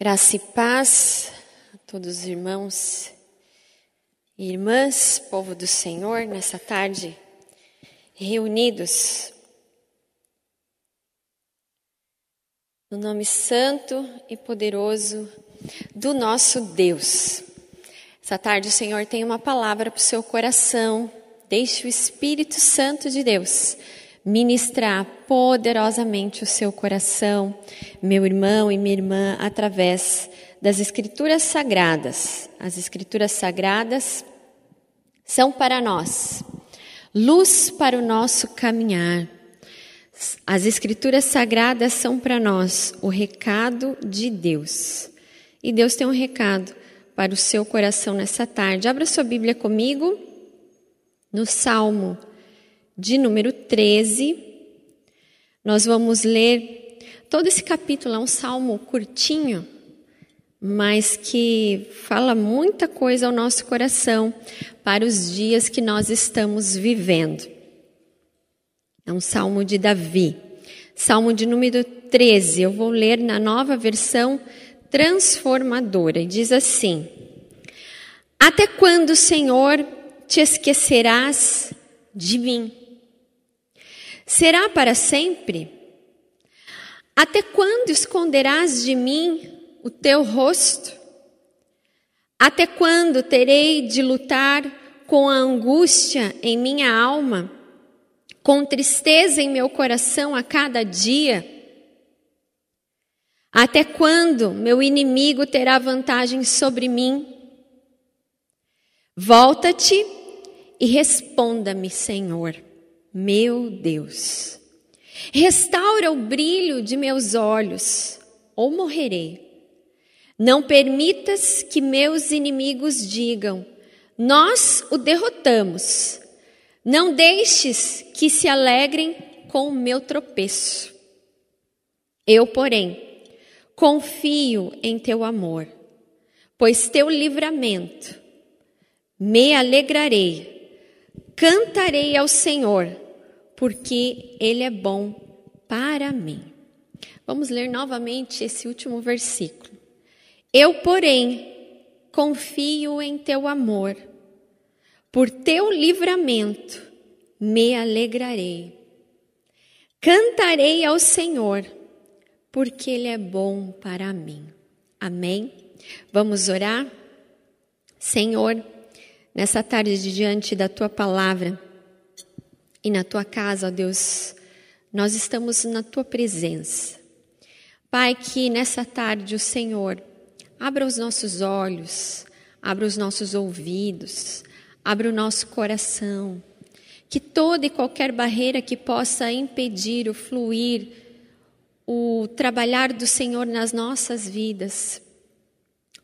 Graça e paz a todos os irmãos e irmãs, povo do Senhor, nessa tarde, reunidos no nome santo e poderoso do nosso Deus. Essa tarde o Senhor tem uma palavra para o seu coração. Deixe o Espírito Santo de Deus ministrar poderosamente o seu coração, meu irmão e minha irmã, através das Escrituras Sagradas. As Escrituras Sagradas são para nós luz para o nosso caminhar. As Escrituras Sagradas são para nós o recado de Deus. E Deus tem um recado para o seu coração nessa tarde. Abra sua Bíblia comigo no Salmo de número 13. Nós vamos ler todo esse capítulo, é um salmo curtinho, mas que fala muita coisa ao nosso coração para os dias que nós estamos vivendo. É um salmo de Davi. Salmo de número 13, eu vou ler na nova versão transformadora, diz assim: Até quando, Senhor, te esquecerás de mim? Será para sempre? Até quando esconderás de mim o teu rosto? Até quando terei de lutar com a angústia em minha alma, com tristeza em meu coração a cada dia? Até quando meu inimigo terá vantagem sobre mim? Volta-te e responda-me, Senhor meu Deus. Restaura o brilho de meus olhos, ou morrerei. Não permitas que meus inimigos digam: Nós o derrotamos. Não deixes que se alegrem com o meu tropeço. Eu, porém, confio em teu amor, pois teu livramento me alegrarei Cantarei ao Senhor, porque Ele é bom para mim. Vamos ler novamente esse último versículo. Eu, porém, confio em teu amor, por teu livramento me alegrarei. Cantarei ao Senhor, porque Ele é bom para mim. Amém? Vamos orar? Senhor, nessa tarde diante da tua palavra e na tua casa, ó Deus, nós estamos na tua presença. Pai, que nessa tarde o Senhor abra os nossos olhos, abra os nossos ouvidos, abra o nosso coração, que toda e qualquer barreira que possa impedir o fluir, o trabalhar do Senhor nas nossas vidas,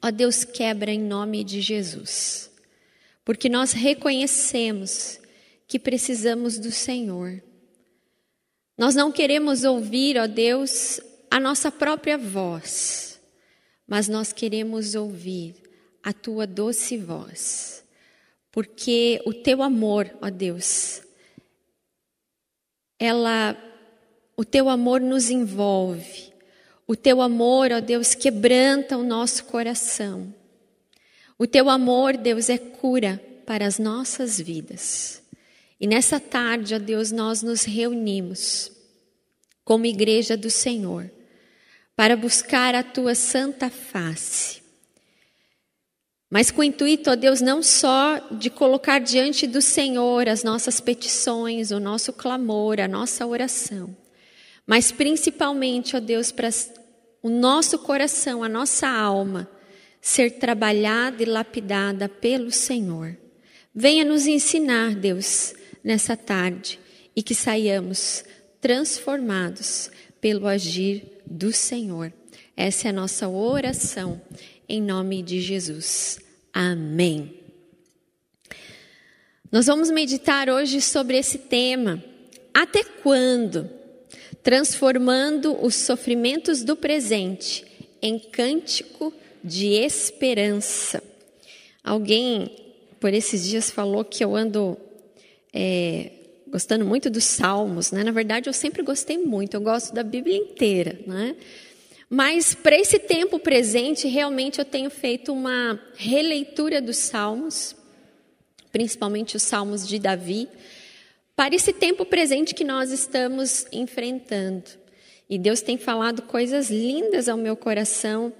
ó Deus, quebra em nome de Jesus porque nós reconhecemos que precisamos do Senhor. Nós não queremos ouvir, ó Deus, a nossa própria voz, mas nós queremos ouvir a tua doce voz, porque o teu amor, ó Deus, ela, o teu amor nos envolve, o teu amor, ó Deus, quebranta o nosso coração. O teu amor, Deus, é cura para as nossas vidas. E nessa tarde, ó Deus, nós nos reunimos como igreja do Senhor para buscar a tua santa face. Mas com o intuito, ó Deus, não só de colocar diante do Senhor as nossas petições, o nosso clamor, a nossa oração, mas principalmente, ó Deus, para o nosso coração, a nossa alma ser trabalhada e lapidada pelo Senhor. Venha nos ensinar, Deus, nessa tarde e que saiamos transformados pelo agir do Senhor. Essa é a nossa oração em nome de Jesus. Amém. Nós vamos meditar hoje sobre esse tema. Até quando? Transformando os sofrimentos do presente em cântico de esperança. Alguém por esses dias falou que eu ando é, gostando muito dos salmos, né? Na verdade, eu sempre gostei muito, eu gosto da Bíblia inteira, né? Mas para esse tempo presente, realmente eu tenho feito uma releitura dos salmos, principalmente os salmos de Davi, para esse tempo presente que nós estamos enfrentando. E Deus tem falado coisas lindas ao meu coração,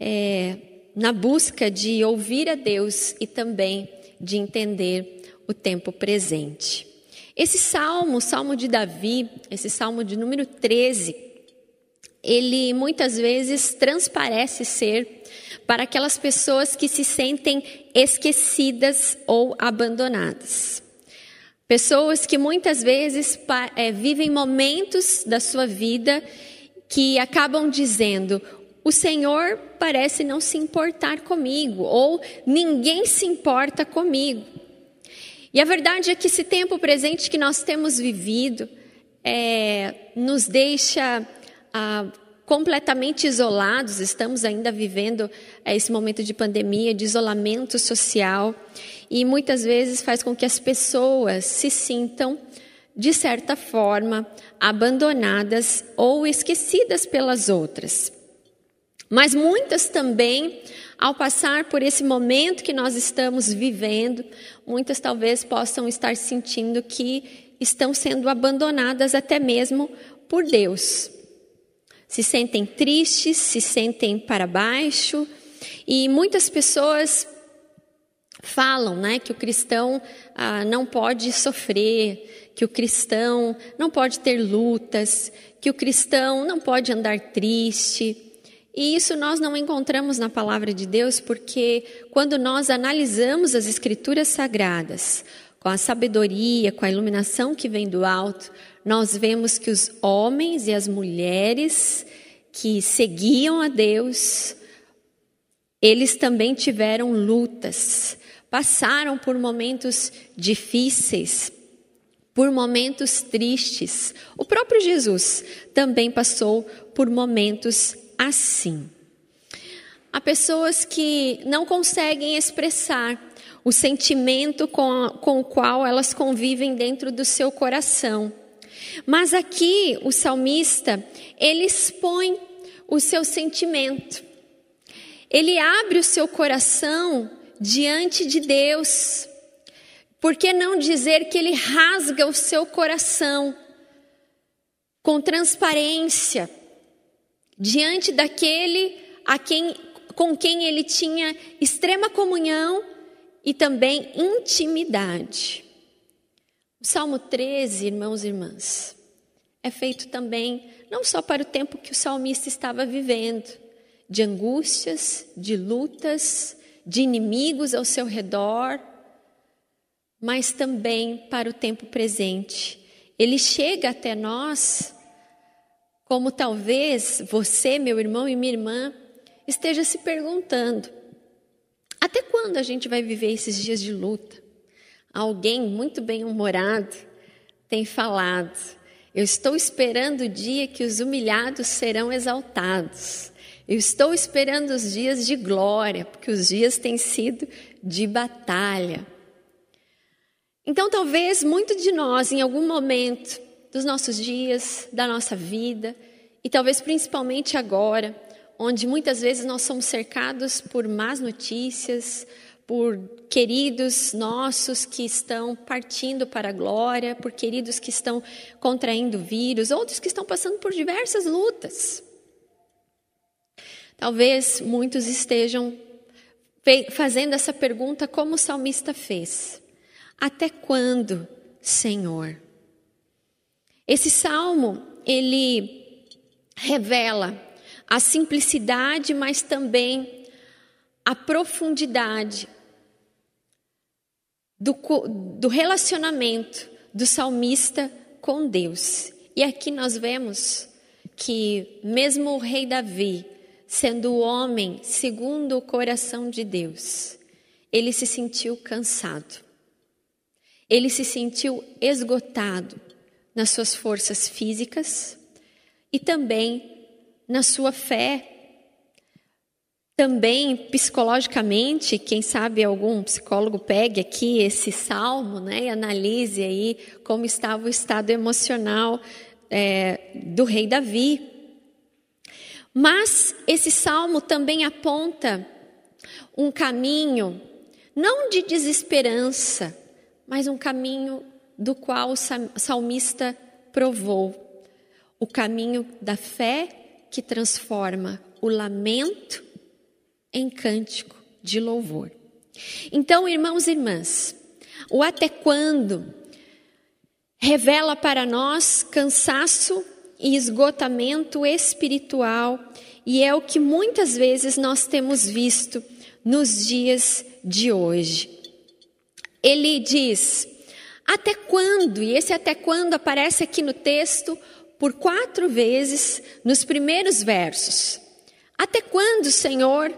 é, na busca de ouvir a Deus e também de entender o tempo presente. Esse salmo, o salmo de Davi, esse salmo de número 13, ele muitas vezes transparece ser para aquelas pessoas que se sentem esquecidas ou abandonadas. Pessoas que muitas vezes é, vivem momentos da sua vida que acabam dizendo: o Senhor parece não se importar comigo, ou ninguém se importa comigo. E a verdade é que esse tempo presente que nós temos vivido é, nos deixa ah, completamente isolados, estamos ainda vivendo eh, esse momento de pandemia, de isolamento social, e muitas vezes faz com que as pessoas se sintam, de certa forma, abandonadas ou esquecidas pelas outras. Mas muitas também, ao passar por esse momento que nós estamos vivendo, muitas talvez possam estar sentindo que estão sendo abandonadas até mesmo por Deus se sentem tristes, se sentem para baixo, e muitas pessoas falam né, que o cristão ah, não pode sofrer, que o cristão não pode ter lutas, que o cristão não pode andar triste. E isso nós não encontramos na palavra de Deus, porque quando nós analisamos as escrituras sagradas, com a sabedoria, com a iluminação que vem do alto, nós vemos que os homens e as mulheres que seguiam a Deus, eles também tiveram lutas, passaram por momentos difíceis, por momentos tristes. O próprio Jesus também passou por momentos assim. Há pessoas que não conseguem expressar o sentimento com, a, com o qual elas convivem dentro do seu coração. Mas aqui o salmista, ele expõe o seu sentimento. Ele abre o seu coração diante de Deus. Por que não dizer que ele rasga o seu coração com transparência diante daquele a quem com quem ele tinha extrema comunhão e também intimidade. O Salmo 13, irmãos e irmãs, é feito também não só para o tempo que o salmista estava vivendo, de angústias, de lutas, de inimigos ao seu redor, mas também para o tempo presente. Ele chega até nós como talvez você, meu irmão e minha irmã, esteja se perguntando: até quando a gente vai viver esses dias de luta? Alguém muito bem-humorado tem falado: Eu estou esperando o dia que os humilhados serão exaltados. Eu estou esperando os dias de glória, porque os dias têm sido de batalha. Então, talvez muito de nós, em algum momento dos nossos dias, da nossa vida, e talvez principalmente agora, onde muitas vezes nós somos cercados por más notícias, por queridos nossos que estão partindo para a glória, por queridos que estão contraindo vírus, outros que estão passando por diversas lutas. Talvez muitos estejam fazendo essa pergunta como o salmista fez: Até quando, Senhor? Esse salmo, ele revela a simplicidade, mas também a profundidade do, do relacionamento do salmista com Deus. E aqui nós vemos que, mesmo o rei Davi, sendo o homem segundo o coração de Deus, ele se sentiu cansado. Ele se sentiu esgotado nas suas forças físicas e também na sua fé também, psicologicamente, quem sabe algum psicólogo pegue aqui esse salmo né, e analise aí como estava o estado emocional é, do rei Davi. Mas esse salmo também aponta um caminho, não de desesperança, mas um caminho do qual o salmista provou o caminho da fé que transforma o lamento em cântico de louvor. Então, irmãos e irmãs, o até quando revela para nós cansaço e esgotamento espiritual, e é o que muitas vezes nós temos visto nos dias de hoje. Ele diz: até quando? E esse até quando aparece aqui no texto por quatro vezes nos primeiros versos. Até quando, Senhor,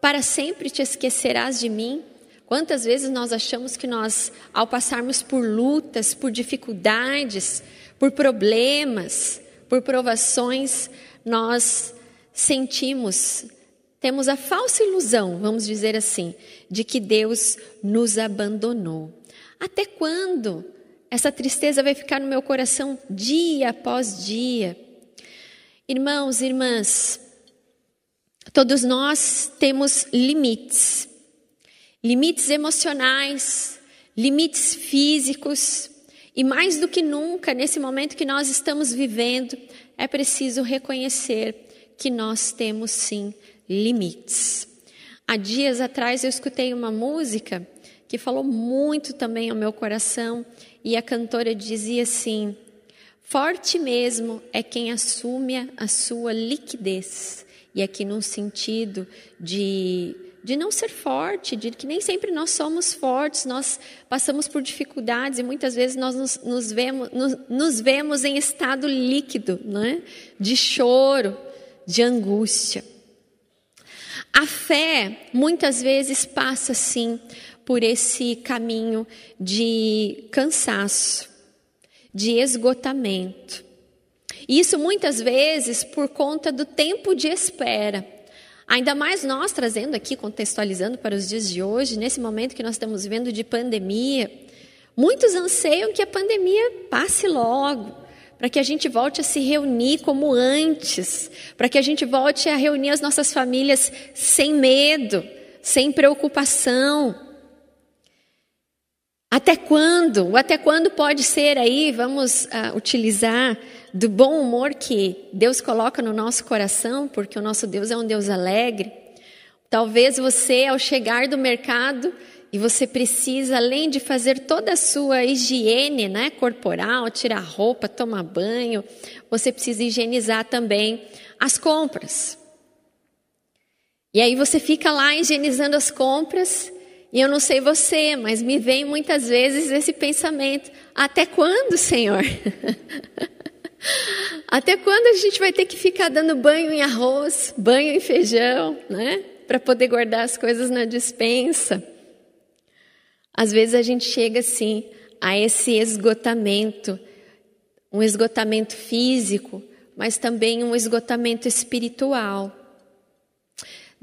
para sempre te esquecerás de mim? Quantas vezes nós achamos que nós, ao passarmos por lutas, por dificuldades, por problemas, por provações, nós sentimos, temos a falsa ilusão, vamos dizer assim, de que Deus nos abandonou. Até quando essa tristeza vai ficar no meu coração dia após dia? Irmãos, irmãs, todos nós temos limites limites emocionais, limites físicos. E mais do que nunca, nesse momento que nós estamos vivendo, é preciso reconhecer que nós temos sim limites. Há dias atrás eu escutei uma música que falou muito também ao meu coração e a cantora dizia assim: Forte mesmo é quem assume a sua liquidez. E aqui num sentido de de não ser forte, de que nem sempre nós somos fortes, nós passamos por dificuldades e muitas vezes nós nos, nos vemos, nos, nos, vemos em estado líquido, né? de choro, de angústia. A fé muitas vezes passa sim por esse caminho de cansaço, de esgotamento. Isso muitas vezes por conta do tempo de espera. Ainda mais nós trazendo aqui, contextualizando para os dias de hoje, nesse momento que nós estamos vivendo de pandemia, muitos anseiam que a pandemia passe logo, para que a gente volte a se reunir como antes, para que a gente volte a reunir as nossas famílias sem medo, sem preocupação. Até quando? Até quando pode ser aí, vamos uh, utilizar do bom humor que Deus coloca no nosso coração, porque o nosso Deus é um Deus alegre. Talvez você, ao chegar do mercado, e você precisa, além de fazer toda a sua higiene né, corporal, tirar roupa, tomar banho, você precisa higienizar também as compras. E aí você fica lá higienizando as compras, e eu não sei você, mas me vem muitas vezes esse pensamento: até quando, Senhor? Até quando a gente vai ter que ficar dando banho em arroz, banho em feijão, né? Para poder guardar as coisas na dispensa. Às vezes a gente chega assim a esse esgotamento, um esgotamento físico, mas também um esgotamento espiritual.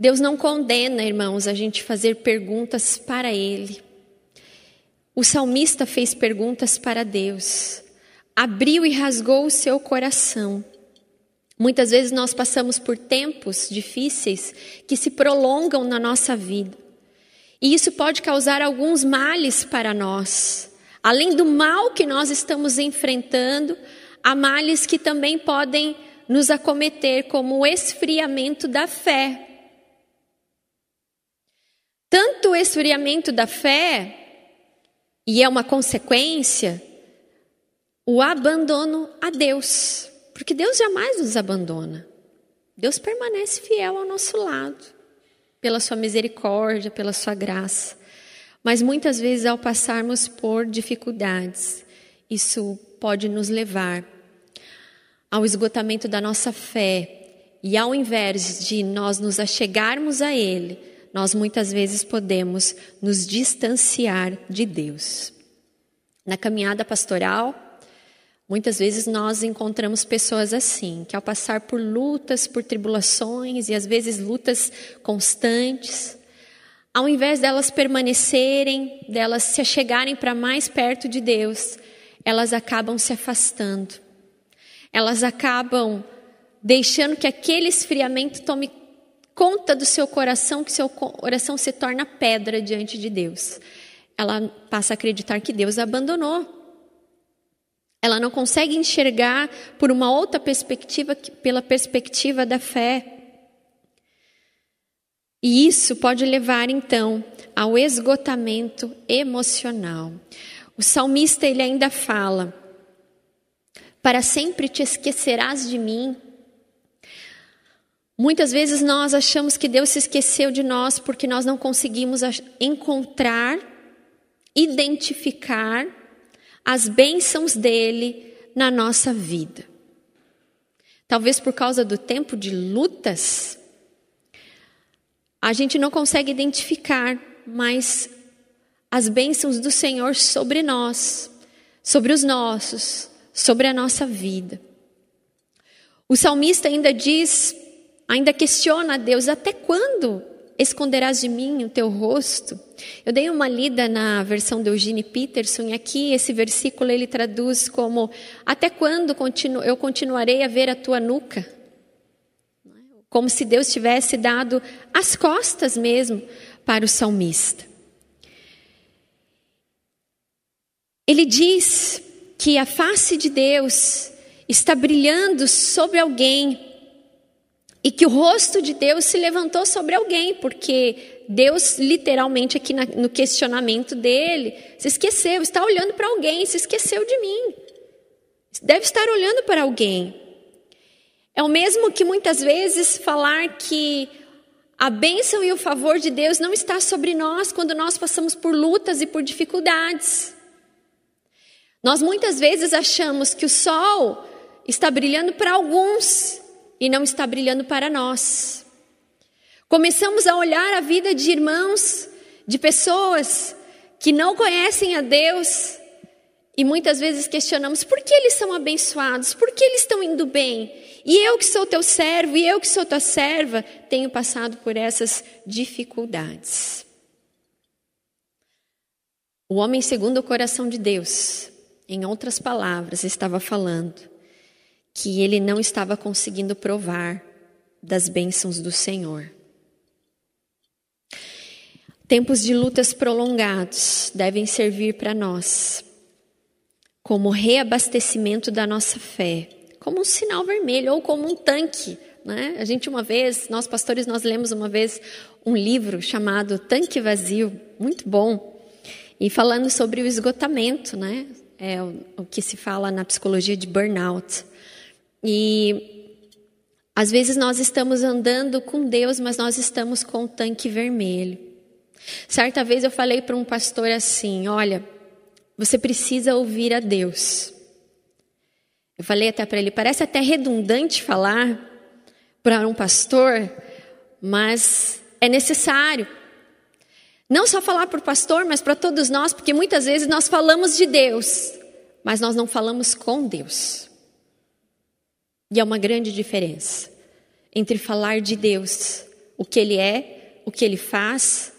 Deus não condena, irmãos, a gente fazer perguntas para Ele. O salmista fez perguntas para Deus abriu e rasgou o seu coração. Muitas vezes nós passamos por tempos difíceis que se prolongam na nossa vida. E isso pode causar alguns males para nós. Além do mal que nós estamos enfrentando, há males que também podem nos acometer, como o esfriamento da fé. Tanto o esfriamento da fé, e é uma consequência, o abandono a Deus, porque Deus jamais nos abandona. Deus permanece fiel ao nosso lado, pela sua misericórdia, pela sua graça. Mas muitas vezes, ao passarmos por dificuldades, isso pode nos levar ao esgotamento da nossa fé. E ao invés de nós nos achegarmos a Ele, nós muitas vezes podemos nos distanciar de Deus. Na caminhada pastoral, Muitas vezes nós encontramos pessoas assim, que ao passar por lutas, por tribulações e às vezes lutas constantes, ao invés delas permanecerem, delas se achegarem para mais perto de Deus, elas acabam se afastando. Elas acabam deixando que aquele esfriamento tome conta do seu coração, que seu coração se torna pedra diante de Deus. Ela passa a acreditar que Deus a abandonou. Ela não consegue enxergar por uma outra perspectiva, pela perspectiva da fé. E isso pode levar então ao esgotamento emocional. O salmista ele ainda fala: Para sempre te esquecerás de mim. Muitas vezes nós achamos que Deus se esqueceu de nós porque nós não conseguimos encontrar, identificar as bênçãos dele na nossa vida. Talvez por causa do tempo de lutas, a gente não consegue identificar mais as bênçãos do Senhor sobre nós, sobre os nossos, sobre a nossa vida. O salmista ainda diz, ainda questiona a Deus: até quando esconderás de mim o teu rosto? Eu dei uma lida na versão de Eugene Peterson e aqui esse versículo ele traduz como: Até quando eu continuarei a ver a tua nuca? Como se Deus tivesse dado as costas mesmo para o salmista. Ele diz que a face de Deus está brilhando sobre alguém e que o rosto de Deus se levantou sobre alguém, porque Deus, literalmente, aqui no questionamento dele, se esqueceu, está olhando para alguém, se esqueceu de mim. Deve estar olhando para alguém. É o mesmo que muitas vezes falar que a bênção e o favor de Deus não está sobre nós quando nós passamos por lutas e por dificuldades. Nós muitas vezes achamos que o sol está brilhando para alguns e não está brilhando para nós. Começamos a olhar a vida de irmãos, de pessoas que não conhecem a Deus e muitas vezes questionamos por que eles são abençoados, por que eles estão indo bem. E eu que sou teu servo, e eu que sou tua serva, tenho passado por essas dificuldades. O homem segundo o coração de Deus, em outras palavras, estava falando que ele não estava conseguindo provar das bênçãos do Senhor. Tempos de lutas prolongados devem servir para nós como reabastecimento da nossa fé, como um sinal vermelho ou como um tanque. Né? A gente uma vez, nós pastores, nós lemos uma vez um livro chamado Tanque Vazio, muito bom, e falando sobre o esgotamento, né? É o, o que se fala na psicologia de burnout. E às vezes nós estamos andando com Deus, mas nós estamos com o tanque vermelho. Certa vez eu falei para um pastor assim: Olha, você precisa ouvir a Deus. Eu falei até para ele: parece até redundante falar para um pastor, mas é necessário. Não só falar para o pastor, mas para todos nós, porque muitas vezes nós falamos de Deus, mas nós não falamos com Deus. E há uma grande diferença entre falar de Deus, o que Ele é, o que Ele faz,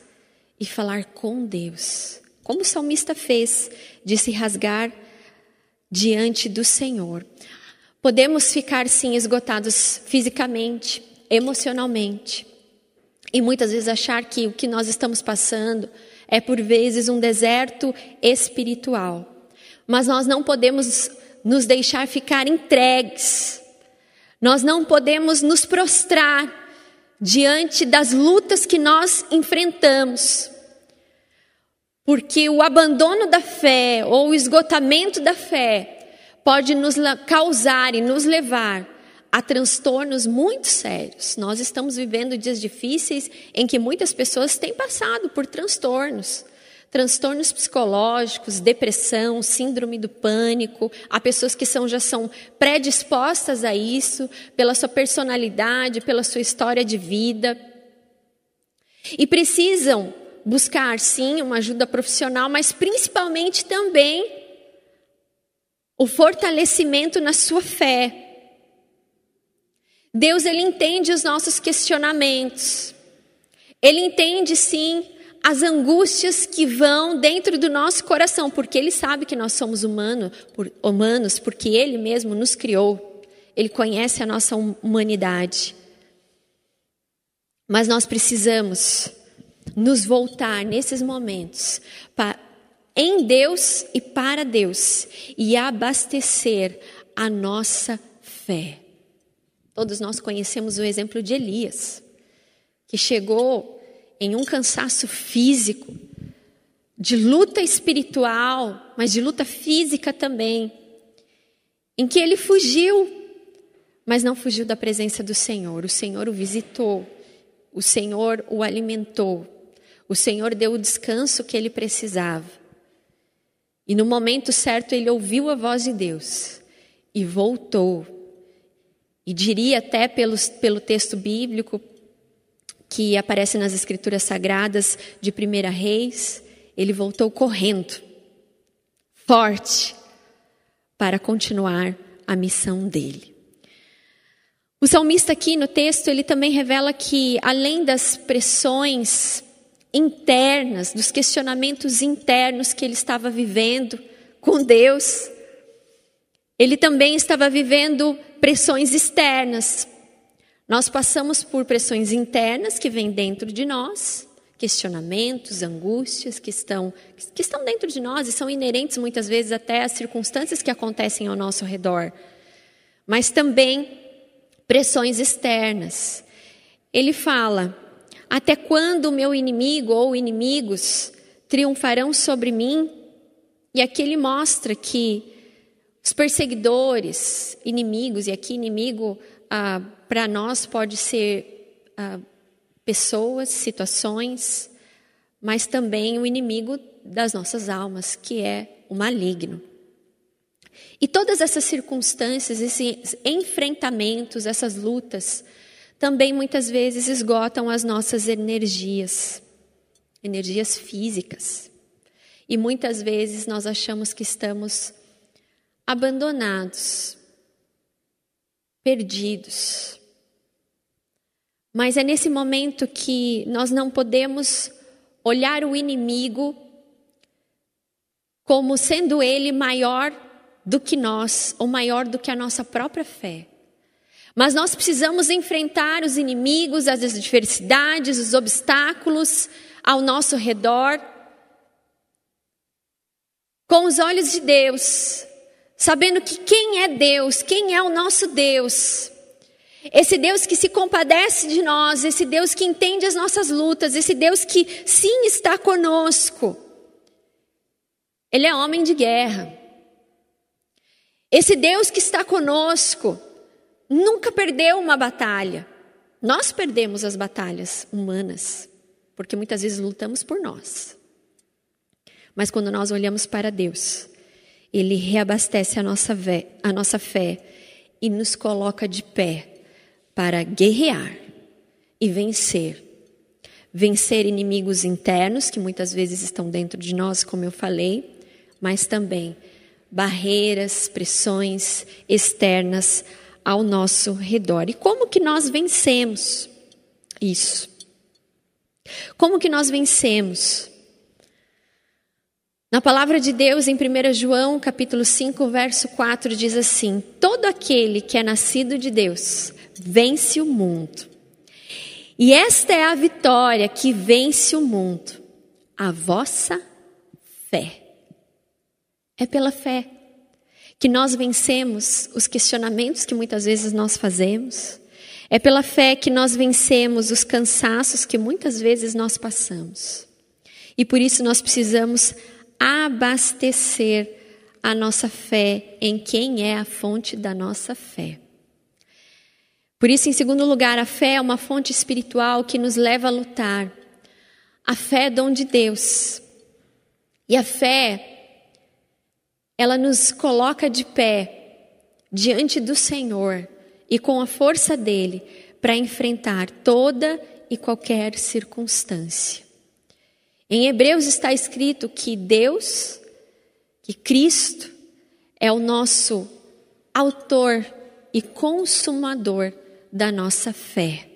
e falar com Deus. Como o salmista fez, de se rasgar diante do Senhor. Podemos ficar, sim, esgotados fisicamente, emocionalmente, e muitas vezes achar que o que nós estamos passando é, por vezes, um deserto espiritual. Mas nós não podemos nos deixar ficar entregues nós não podemos nos prostrar diante das lutas que nós enfrentamos. Porque o abandono da fé ou o esgotamento da fé pode nos causar e nos levar a transtornos muito sérios. Nós estamos vivendo dias difíceis em que muitas pessoas têm passado por transtornos transtornos psicológicos, depressão, síndrome do pânico. Há pessoas que são, já são predispostas a isso, pela sua personalidade, pela sua história de vida. E precisam buscar, sim, uma ajuda profissional, mas principalmente também o fortalecimento na sua fé. Deus, Ele entende os nossos questionamentos. Ele entende, sim, as angústias que vão dentro do nosso coração, porque Ele sabe que nós somos humano, por, humanos, porque Ele mesmo nos criou. Ele conhece a nossa humanidade. Mas nós precisamos nos voltar nesses momentos para, em Deus e para Deus e abastecer a nossa fé. Todos nós conhecemos o exemplo de Elias, que chegou em um cansaço físico, de luta espiritual, mas de luta física também, em que ele fugiu, mas não fugiu da presença do Senhor. O Senhor o visitou, o Senhor o alimentou, o Senhor deu o descanso que ele precisava. E no momento certo ele ouviu a voz de Deus e voltou. E diria até pelos, pelo texto bíblico que aparece nas Escrituras Sagradas de Primeira Reis, ele voltou correndo, forte, para continuar a missão dele. O salmista aqui no texto, ele também revela que além das pressões internas, dos questionamentos internos que ele estava vivendo com Deus, ele também estava vivendo pressões externas. Nós passamos por pressões internas que vêm dentro de nós, questionamentos, angústias que estão, que estão dentro de nós e são inerentes muitas vezes até às circunstâncias que acontecem ao nosso redor. Mas também pressões externas. Ele fala: até quando o meu inimigo ou inimigos triunfarão sobre mim? E aqui ele mostra que os perseguidores, inimigos, e aqui inimigo ah, para nós pode ser ah, pessoas, situações, mas também o inimigo das nossas almas, que é o maligno. E todas essas circunstâncias, esses enfrentamentos, essas lutas, também muitas vezes esgotam as nossas energias, energias físicas. E muitas vezes nós achamos que estamos abandonados, perdidos. Mas é nesse momento que nós não podemos olhar o inimigo como sendo ele maior do que nós, ou maior do que a nossa própria fé. Mas nós precisamos enfrentar os inimigos, as adversidades, os obstáculos ao nosso redor com os olhos de Deus, sabendo que quem é Deus, quem é o nosso Deus, esse Deus que se compadece de nós, esse Deus que entende as nossas lutas, esse Deus que sim está conosco. Ele é homem de guerra. Esse Deus que está conosco, nunca perdeu uma batalha. Nós perdemos as batalhas humanas, porque muitas vezes lutamos por nós. Mas quando nós olhamos para Deus, Ele reabastece a nossa, fé, a nossa fé e nos coloca de pé para guerrear e vencer. Vencer inimigos internos, que muitas vezes estão dentro de nós, como eu falei, mas também barreiras, pressões externas ao nosso redor. E como que nós vencemos isso? Como que nós vencemos? Na palavra de Deus, em 1 João, capítulo 5, verso 4, diz assim: Todo aquele que é nascido de Deus vence o mundo. E esta é a vitória que vence o mundo, a vossa fé. É pela fé que nós vencemos os questionamentos que muitas vezes nós fazemos. É pela fé que nós vencemos os cansaços que muitas vezes nós passamos. E por isso nós precisamos abastecer a nossa fé em quem é a fonte da nossa fé. Por isso, em segundo lugar, a fé é uma fonte espiritual que nos leva a lutar. A fé é dom de Deus. E a fé ela nos coloca de pé diante do Senhor e com a força dele para enfrentar toda e qualquer circunstância. Em Hebreus está escrito que Deus, que Cristo, é o nosso autor e consumador da nossa fé.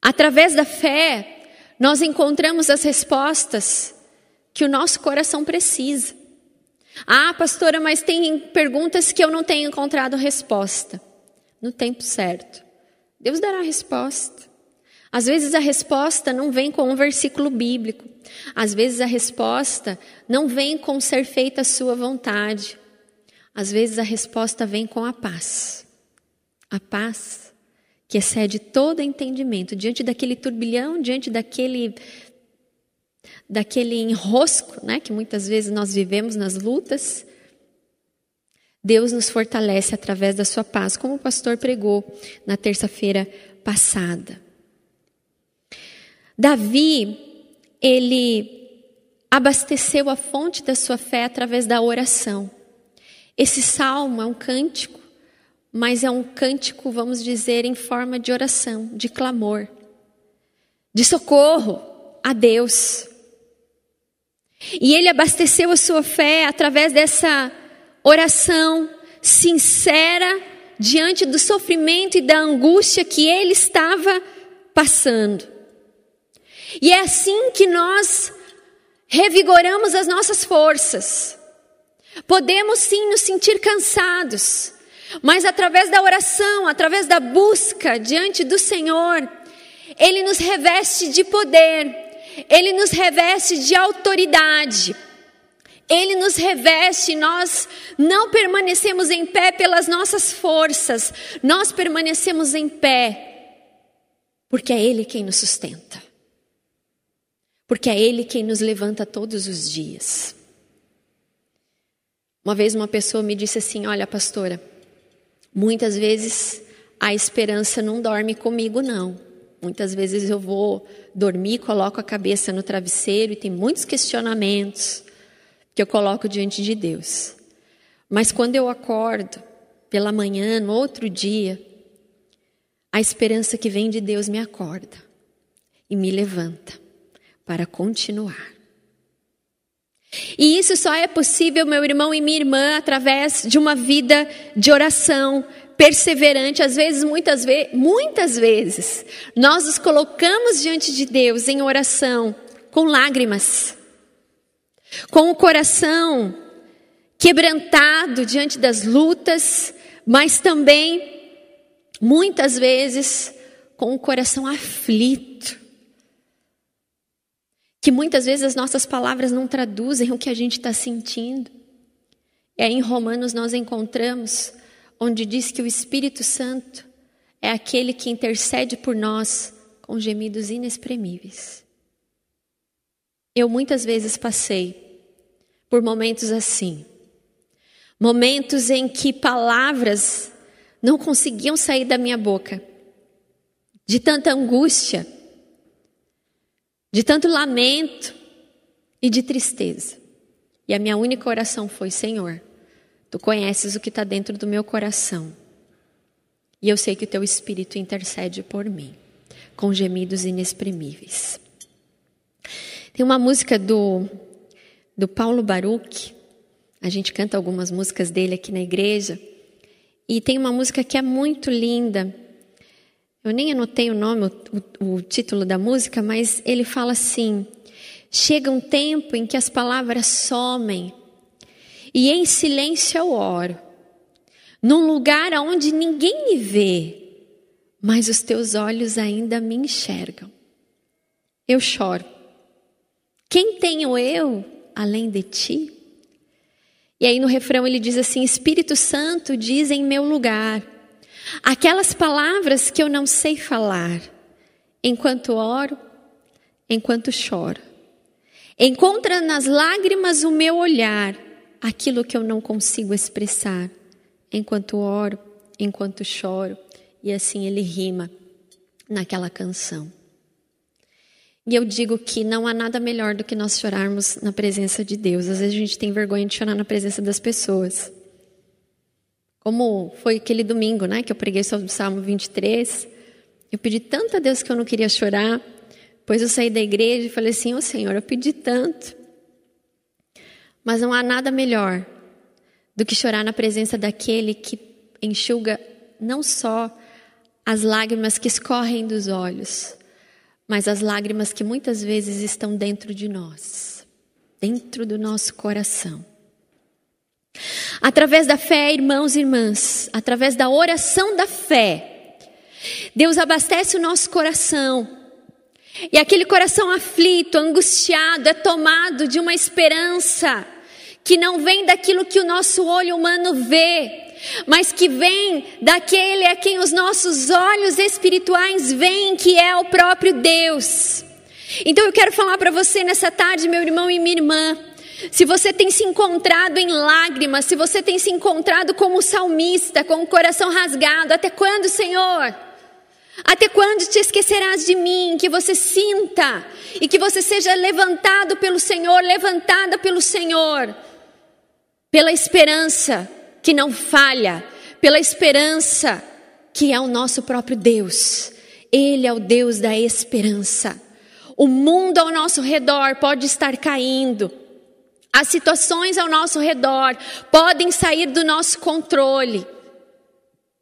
Através da fé, nós encontramos as respostas que o nosso coração precisa. Ah, pastora, mas tem perguntas que eu não tenho encontrado resposta. no tempo certo, Deus dará a resposta. Às vezes a resposta não vem com um versículo bíblico. Às vezes a resposta não vem com ser feita a sua vontade. Às vezes a resposta vem com a paz. A paz que excede todo entendimento diante daquele turbilhão, diante daquele daquele enrosco, né, que muitas vezes nós vivemos nas lutas. Deus nos fortalece através da sua paz, como o pastor pregou na terça-feira passada. Davi, ele abasteceu a fonte da sua fé através da oração. Esse salmo é um cântico, mas é um cântico, vamos dizer, em forma de oração, de clamor, de socorro a Deus. E ele abasteceu a sua fé através dessa oração sincera diante do sofrimento e da angústia que ele estava passando. E é assim que nós revigoramos as nossas forças. Podemos sim nos sentir cansados, mas através da oração, através da busca diante do Senhor, Ele nos reveste de poder, Ele nos reveste de autoridade. Ele nos reveste, nós não permanecemos em pé pelas nossas forças, nós permanecemos em pé, porque é Ele quem nos sustenta, porque é Ele quem nos levanta todos os dias. Uma vez uma pessoa me disse assim: Olha, pastora, muitas vezes a esperança não dorme comigo, não. Muitas vezes eu vou dormir, coloco a cabeça no travesseiro e tem muitos questionamentos que eu coloco diante de Deus. Mas quando eu acordo pela manhã, no outro dia, a esperança que vem de Deus me acorda e me levanta para continuar. E isso só é possível, meu irmão e minha irmã, através de uma vida de oração perseverante. Às vezes, muitas, ve muitas vezes, nós nos colocamos diante de Deus em oração com lágrimas com o coração quebrantado diante das lutas, mas também, muitas vezes, com o coração aflito. Que muitas vezes as nossas palavras não traduzem o que a gente está sentindo. Aí em Romanos nós encontramos onde diz que o Espírito Santo é aquele que intercede por nós com gemidos inexprimíveis. Eu muitas vezes passei por momentos assim. Momentos em que palavras não conseguiam sair da minha boca, de tanta angústia, de tanto lamento e de tristeza. E a minha única oração foi: Senhor, tu conheces o que está dentro do meu coração. E eu sei que o teu Espírito intercede por mim, com gemidos inexprimíveis. Tem uma música do, do Paulo Baruch. A gente canta algumas músicas dele aqui na igreja. E tem uma música que é muito linda. Eu nem anotei o nome, o, o, título da música, mas ele fala assim: Chega um tempo em que as palavras somem, e em silêncio eu oro, num lugar onde ninguém me vê, mas os teus olhos ainda me enxergam. Eu choro quem tenho eu além de ti? E aí no refrão ele diz assim: Espírito Santo diz em meu lugar aquelas palavras que eu não sei falar, enquanto oro, enquanto choro. Encontra nas lágrimas o meu olhar, aquilo que eu não consigo expressar, enquanto oro, enquanto choro. E assim ele rima naquela canção. E eu digo que não há nada melhor do que nós chorarmos na presença de Deus. Às vezes a gente tem vergonha de chorar na presença das pessoas. Como foi aquele domingo, né, que eu preguei sobre o Salmo 23. Eu pedi tanto a Deus que eu não queria chorar. Depois eu saí da igreja e falei assim: Ô oh, Senhor, eu pedi tanto. Mas não há nada melhor do que chorar na presença daquele que enxuga não só as lágrimas que escorrem dos olhos, mas as lágrimas que muitas vezes estão dentro de nós, dentro do nosso coração. Através da fé, irmãos e irmãs, através da oração da fé, Deus abastece o nosso coração. E aquele coração aflito, angustiado, é tomado de uma esperança que não vem daquilo que o nosso olho humano vê, mas que vem daquele a quem os nossos olhos espirituais veem, que é o próprio Deus. Então eu quero falar para você nessa tarde, meu irmão e minha irmã, se você tem se encontrado em lágrimas, se você tem se encontrado como salmista, com o coração rasgado, até quando, Senhor? Até quando te esquecerás de mim? Que você sinta e que você seja levantado pelo Senhor, levantada pelo Senhor, pela esperança que não falha, pela esperança que é o nosso próprio Deus. Ele é o Deus da esperança. O mundo ao nosso redor pode estar caindo. As situações ao nosso redor podem sair do nosso controle,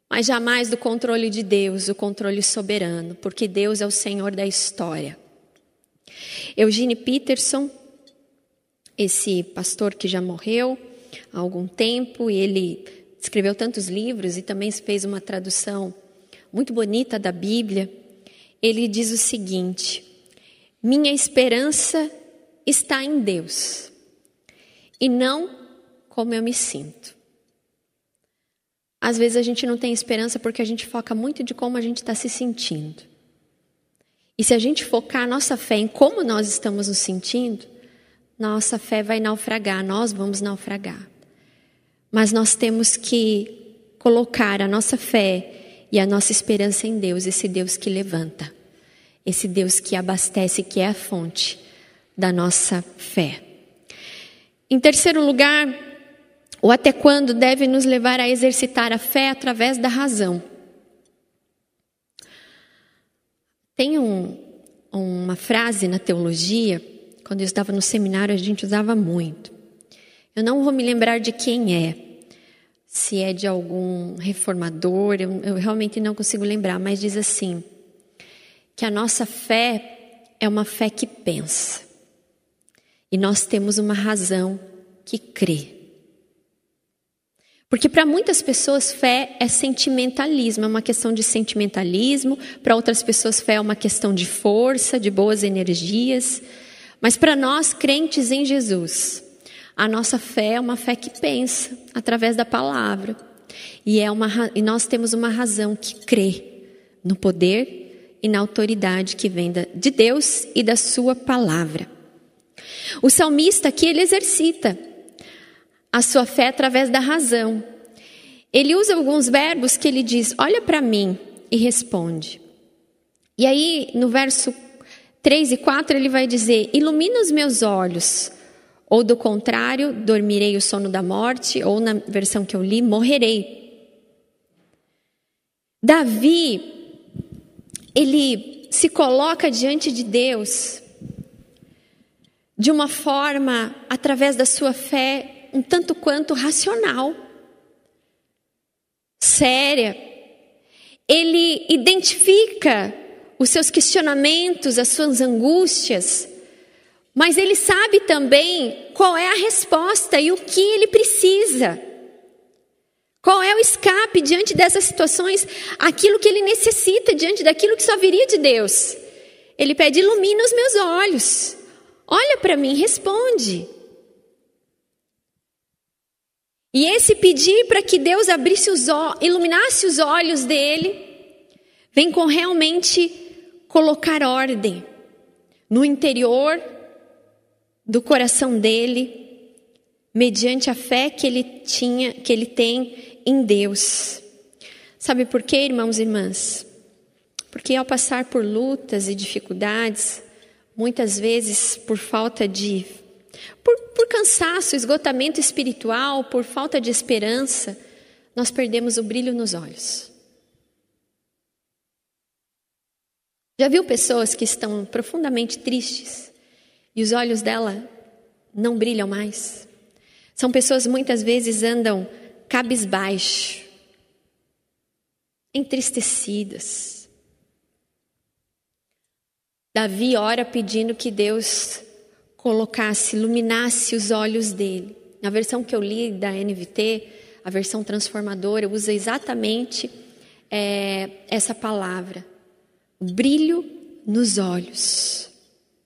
mas jamais do controle de Deus, o controle soberano, porque Deus é o Senhor da história. Eugene Peterson, esse pastor que já morreu há algum tempo, ele escreveu tantos livros e também fez uma tradução muito bonita da Bíblia. Ele diz o seguinte: minha esperança está em Deus e não como eu me sinto. Às vezes a gente não tem esperança porque a gente foca muito de como a gente está se sentindo. E se a gente focar a nossa fé em como nós estamos nos sentindo, nossa fé vai naufragar, nós vamos naufragar. Mas nós temos que colocar a nossa fé e a nossa esperança em Deus, esse Deus que levanta esse Deus que abastece, que é a fonte da nossa fé. Em terceiro lugar, o até quando deve nos levar a exercitar a fé através da razão. Tem um, uma frase na teologia, quando eu estava no seminário, a gente usava muito. Eu não vou me lembrar de quem é, se é de algum reformador, eu, eu realmente não consigo lembrar, mas diz assim: que a nossa fé é uma fé que pensa. E nós temos uma razão que crê. Porque para muitas pessoas fé é sentimentalismo, é uma questão de sentimentalismo, para outras pessoas fé é uma questão de força, de boas energias. Mas para nós crentes em Jesus, a nossa fé é uma fé que pensa através da palavra. E, é uma, e nós temos uma razão que crê no poder e na autoridade que vem de Deus e da sua palavra. O salmista aqui ele exercita a sua fé através da razão. Ele usa alguns verbos que ele diz: "Olha para mim" e responde. E aí, no verso 3 e 4, ele vai dizer: "Ilumina os meus olhos", ou do contrário, dormirei o sono da morte, ou na versão que eu li, morrerei. Davi ele se coloca diante de Deus de uma forma, através da sua fé, um tanto quanto racional, séria. Ele identifica os seus questionamentos, as suas angústias, mas ele sabe também qual é a resposta e o que ele precisa. Qual é o escape diante dessas situações? Aquilo que ele necessita diante daquilo que só viria de Deus. Ele pede: ilumina os meus olhos. Olha para mim, responde. E esse pedir para que Deus abrisse os iluminasse os olhos dele, vem com realmente colocar ordem no interior do coração dele, mediante a fé que ele tinha, que ele tem em Deus. Sabe por quê, irmãos e irmãs? Porque ao passar por lutas e dificuldades, muitas vezes por falta de. Por, por cansaço, esgotamento espiritual, por falta de esperança, nós perdemos o brilho nos olhos. Já viu pessoas que estão profundamente tristes e os olhos dela não brilham mais? São pessoas muitas vezes andam cabisbaixo, entristecidas. Davi ora pedindo que Deus colocasse, iluminasse os olhos dele. Na versão que eu li da NVT, a versão transformadora, usa exatamente é, essa palavra: brilho nos olhos.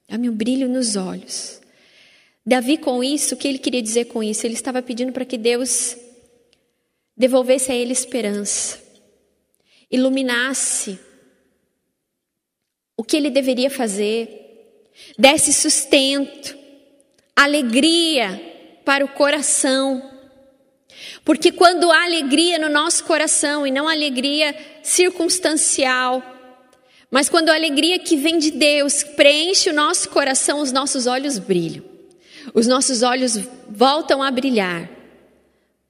Dá-me um brilho nos olhos. Davi, com isso, o que ele queria dizer com isso? Ele estava pedindo para que Deus devolvesse a ele esperança, iluminasse o que ele deveria fazer, desse sustento, alegria para o coração. Porque quando há alegria no nosso coração, e não alegria circunstancial, mas quando a alegria que vem de Deus preenche o nosso coração, os nossos olhos brilham. Os nossos olhos voltam a brilhar,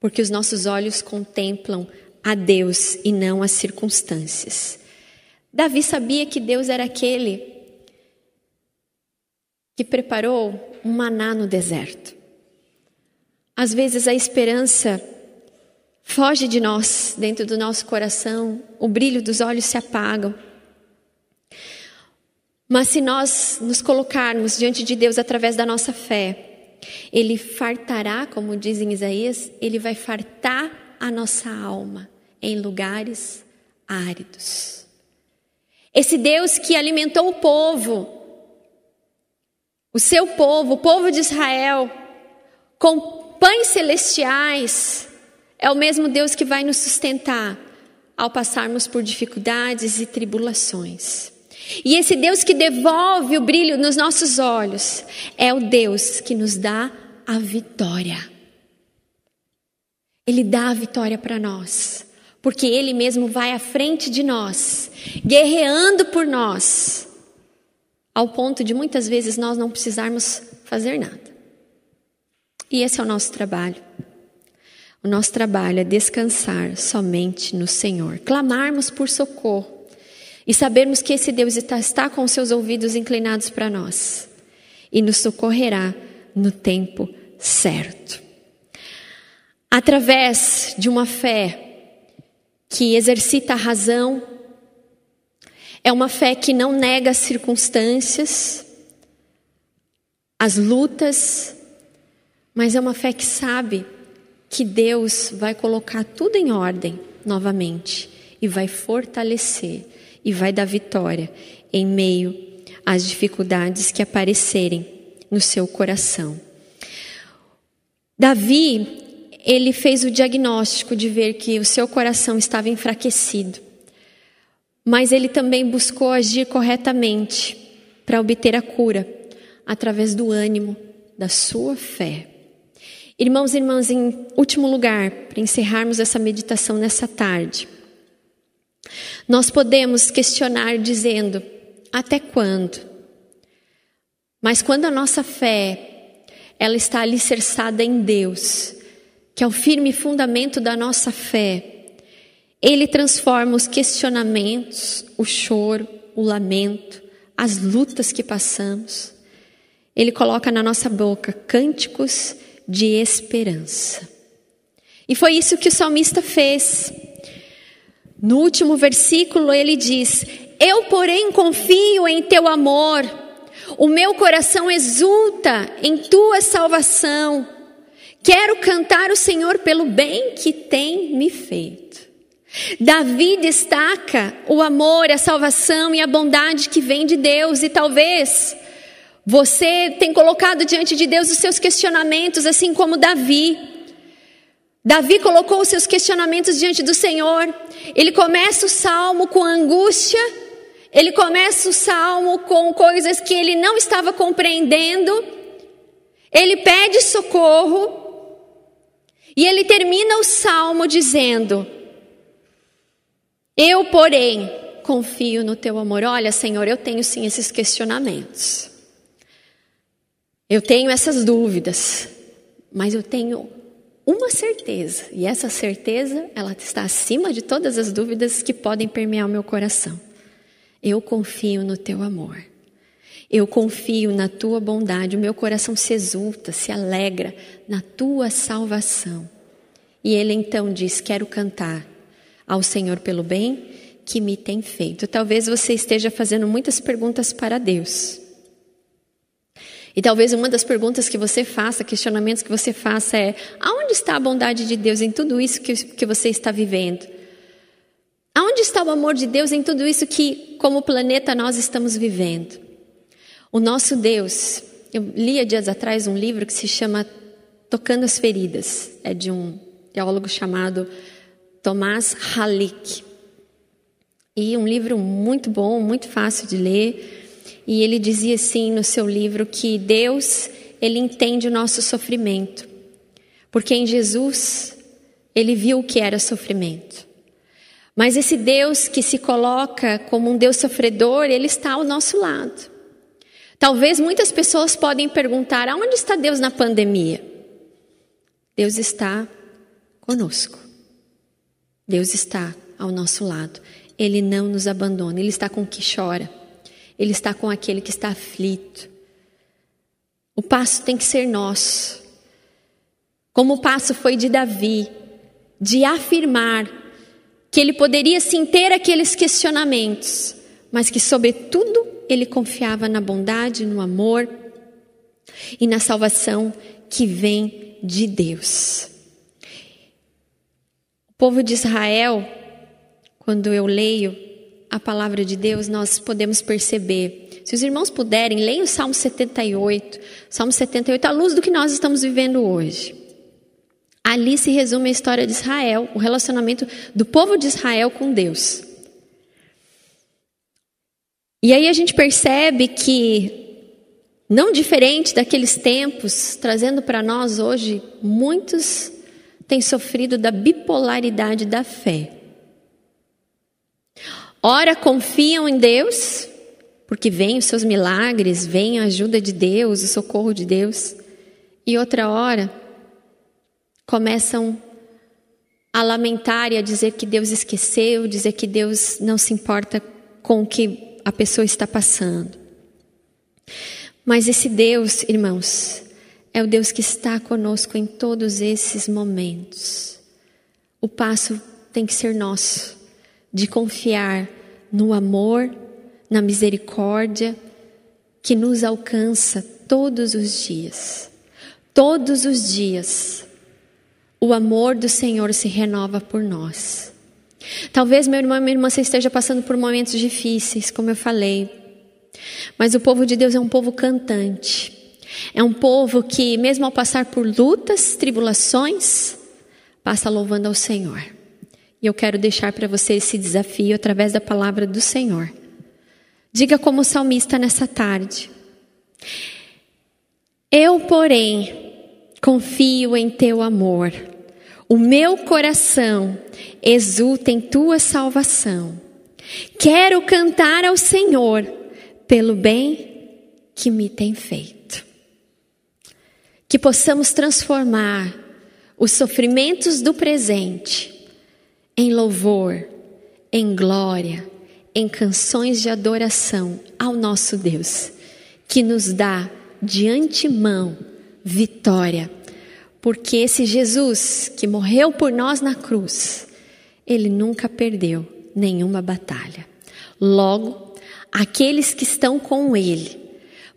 porque os nossos olhos contemplam a Deus e não as circunstâncias. Davi sabia que Deus era aquele que preparou um maná no deserto. Às vezes a esperança foge de nós, dentro do nosso coração, o brilho dos olhos se apagam. Mas se nós nos colocarmos diante de Deus através da nossa fé, Ele fartará, como diz em Isaías, Ele vai fartar a nossa alma em lugares áridos. Esse Deus que alimentou o povo, o seu povo, o povo de Israel, com pães celestiais, é o mesmo Deus que vai nos sustentar ao passarmos por dificuldades e tribulações. E esse Deus que devolve o brilho nos nossos olhos é o Deus que nos dá a vitória. Ele dá a vitória para nós porque Ele mesmo vai à frente de nós, guerreando por nós, ao ponto de muitas vezes nós não precisarmos fazer nada. E esse é o nosso trabalho. O nosso trabalho é descansar somente no Senhor, clamarmos por socorro e sabermos que esse Deus está, com seus ouvidos inclinados para nós e nos socorrerá no tempo certo. Através de uma fé que exercita a razão, é uma fé que não nega as circunstâncias, as lutas, mas é uma fé que sabe que Deus vai colocar tudo em ordem novamente e vai fortalecer e vai dar vitória em meio às dificuldades que aparecerem no seu coração. Davi, ele fez o diagnóstico de ver que o seu coração estava enfraquecido. Mas ele também buscou agir corretamente para obter a cura através do ânimo da sua fé. Irmãos e irmãs, em último lugar, para encerrarmos essa meditação nessa tarde, nós podemos questionar dizendo: até quando? Mas quando a nossa fé ela está alicerçada em Deus, que é o firme fundamento da nossa fé, ele transforma os questionamentos, o choro, o lamento, as lutas que passamos, ele coloca na nossa boca cânticos de esperança. E foi isso que o salmista fez. No último versículo ele diz: Eu, porém, confio em teu amor, o meu coração exulta em tua salvação. Quero cantar o Senhor pelo bem que tem me feito. Davi destaca o amor, a salvação e a bondade que vem de Deus, e talvez você tenha colocado diante de Deus os seus questionamentos, assim como Davi. Davi colocou os seus questionamentos diante do Senhor. Ele começa o salmo com angústia, ele começa o salmo com coisas que ele não estava compreendendo. Ele pede socorro, e ele termina o salmo dizendo: Eu, porém, confio no teu amor. Olha, Senhor, eu tenho sim esses questionamentos. Eu tenho essas dúvidas, mas eu tenho uma certeza, e essa certeza, ela está acima de todas as dúvidas que podem permear o meu coração. Eu confio no teu amor. Eu confio na tua bondade, o meu coração se exulta, se alegra na tua salvação. E ele então diz: Quero cantar ao Senhor pelo bem que me tem feito. Talvez você esteja fazendo muitas perguntas para Deus. E talvez uma das perguntas que você faça, questionamentos que você faça é: aonde está a bondade de Deus em tudo isso que, que você está vivendo? Aonde está o amor de Deus em tudo isso que, como planeta, nós estamos vivendo? O nosso Deus, eu li há dias atrás um livro que se chama Tocando as Feridas, é de um teólogo chamado Tomás Halik. E um livro muito bom, muito fácil de ler. E ele dizia assim no seu livro que Deus, ele entende o nosso sofrimento. Porque em Jesus, ele viu o que era sofrimento. Mas esse Deus que se coloca como um Deus sofredor, ele está ao nosso lado. Talvez muitas pessoas podem perguntar: aonde está Deus na pandemia? Deus está conosco. Deus está ao nosso lado. Ele não nos abandona. Ele está com o que chora. Ele está com aquele que está aflito. O passo tem que ser nosso. Como o passo foi de Davi, de afirmar que ele poderia sim ter aqueles questionamentos, mas que, sobretudo, ele confiava na bondade, no amor e na salvação que vem de Deus. O povo de Israel, quando eu leio a palavra de Deus, nós podemos perceber. Se os irmãos puderem, leiam o Salmo 78, Salmo 78 à luz do que nós estamos vivendo hoje. Ali se resume a história de Israel, o relacionamento do povo de Israel com Deus. E aí a gente percebe que, não diferente daqueles tempos, trazendo para nós hoje, muitos têm sofrido da bipolaridade da fé. Ora, confiam em Deus, porque vem os seus milagres, vem a ajuda de Deus, o socorro de Deus. E outra hora, começam a lamentar e a dizer que Deus esqueceu, dizer que Deus não se importa com o que a pessoa está passando. Mas esse Deus, irmãos, é o Deus que está conosco em todos esses momentos. O passo tem que ser nosso, de confiar no amor, na misericórdia que nos alcança todos os dias. Todos os dias o amor do Senhor se renova por nós. Talvez meu irmão e minha irmã você esteja passando por momentos difíceis, como eu falei. Mas o povo de Deus é um povo cantante. É um povo que, mesmo ao passar por lutas, tribulações, passa louvando ao Senhor. E eu quero deixar para você esse desafio através da palavra do Senhor. Diga como salmista nessa tarde. Eu, porém, confio em teu amor. O meu coração exulta em tua salvação. Quero cantar ao Senhor pelo bem que me tem feito. Que possamos transformar os sofrimentos do presente em louvor, em glória, em canções de adoração ao nosso Deus, que nos dá de antemão vitória. Porque esse Jesus que morreu por nós na cruz, ele nunca perdeu nenhuma batalha. Logo, aqueles que estão com ele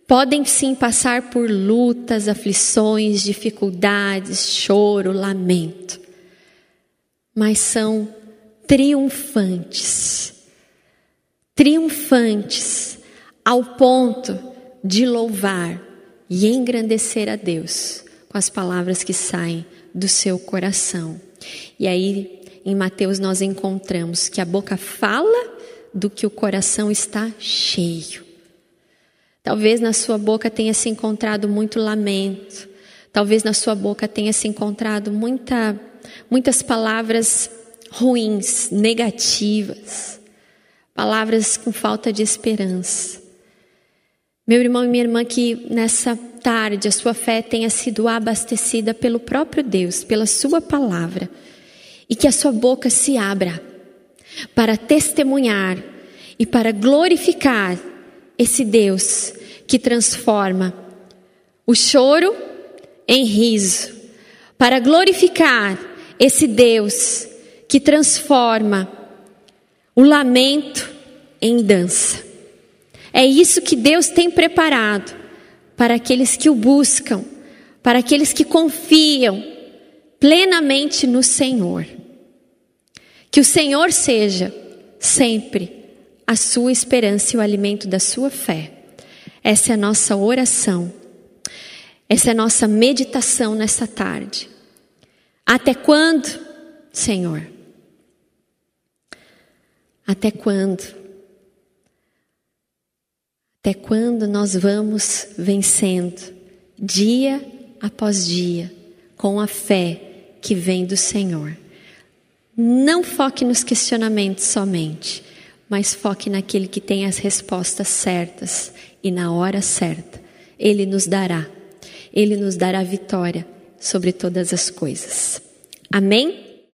podem sim passar por lutas, aflições, dificuldades, choro, lamento, mas são triunfantes. Triunfantes ao ponto de louvar e engrandecer a Deus com as palavras que saem do seu coração. E aí, em Mateus, nós encontramos que a boca fala do que o coração está cheio. Talvez na sua boca tenha se encontrado muito lamento, talvez na sua boca tenha se encontrado muita, muitas palavras ruins, negativas, palavras com falta de esperança. Meu irmão e minha irmã, que nessa tarde a sua fé tenha sido abastecida pelo próprio Deus, pela Sua palavra, e que a sua boca se abra para testemunhar e para glorificar esse Deus que transforma o choro em riso, para glorificar esse Deus que transforma o lamento em dança. É isso que Deus tem preparado para aqueles que o buscam, para aqueles que confiam plenamente no Senhor. Que o Senhor seja sempre a sua esperança e o alimento da sua fé. Essa é a nossa oração. Essa é a nossa meditação nessa tarde. Até quando, Senhor? Até quando? Até quando nós vamos vencendo, dia após dia, com a fé que vem do Senhor? Não foque nos questionamentos somente, mas foque naquele que tem as respostas certas e na hora certa. Ele nos dará, ele nos dará vitória sobre todas as coisas. Amém?